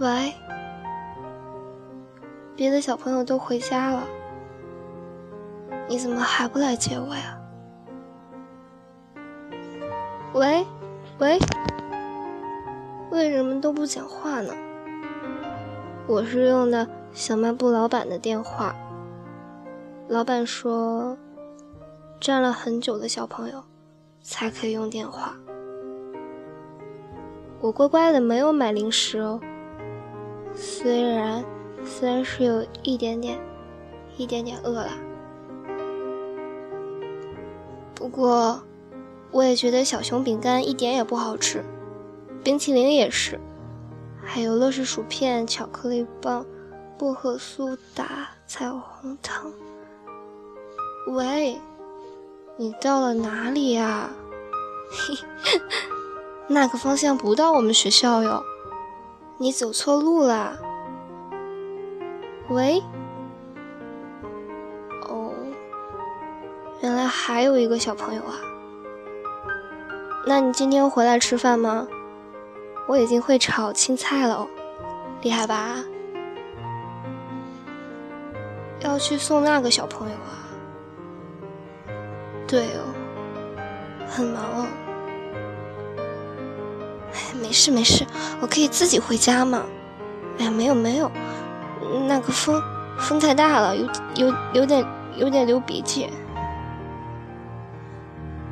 喂，别的小朋友都回家了，你怎么还不来接我呀？喂，喂，为什么都不讲话呢？我是用的小卖部老板的电话，老板说，站了很久的小朋友才可以用电话。我乖乖的没有买零食哦。虽然虽然是有一点点一点点饿了，不过我也觉得小熊饼干一点也不好吃，冰淇淋也是，还有乐事薯片、巧克力棒、薄荷苏打、彩虹糖。喂，你到了哪里呀？嘿，那个方向不到我们学校哟。你走错路啦！喂，哦，原来还有一个小朋友啊。那你今天回来吃饭吗？我已经会炒青菜了哦，厉害吧？要去送那个小朋友啊？对哦，很忙哦。哎没事没事，我可以自己回家嘛。哎呀，没有没有，那个风风太大了，有有有点有点流鼻涕。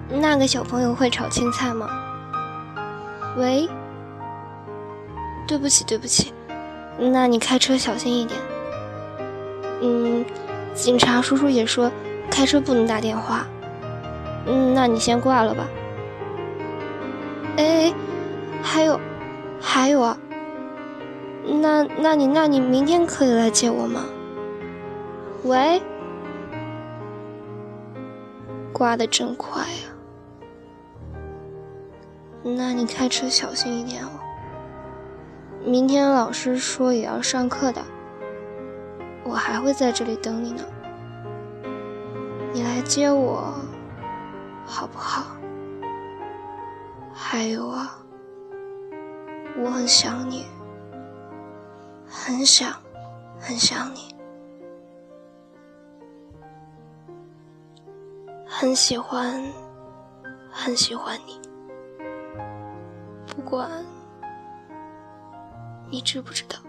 那个小朋友会炒青菜吗？喂，对不起对不起，那你开车小心一点。嗯，警察叔叔也说开车不能打电话。嗯，那你先挂了吧。哎。还有，还有啊，那那你那你明天可以来接我吗？喂，挂的真快呀，那你开车小心一点哦。明天老师说也要上课的，我还会在这里等你呢，你来接我，好不好？还有啊。我很想你，很想，很想你，很喜欢，很喜欢你。不管你知不知道。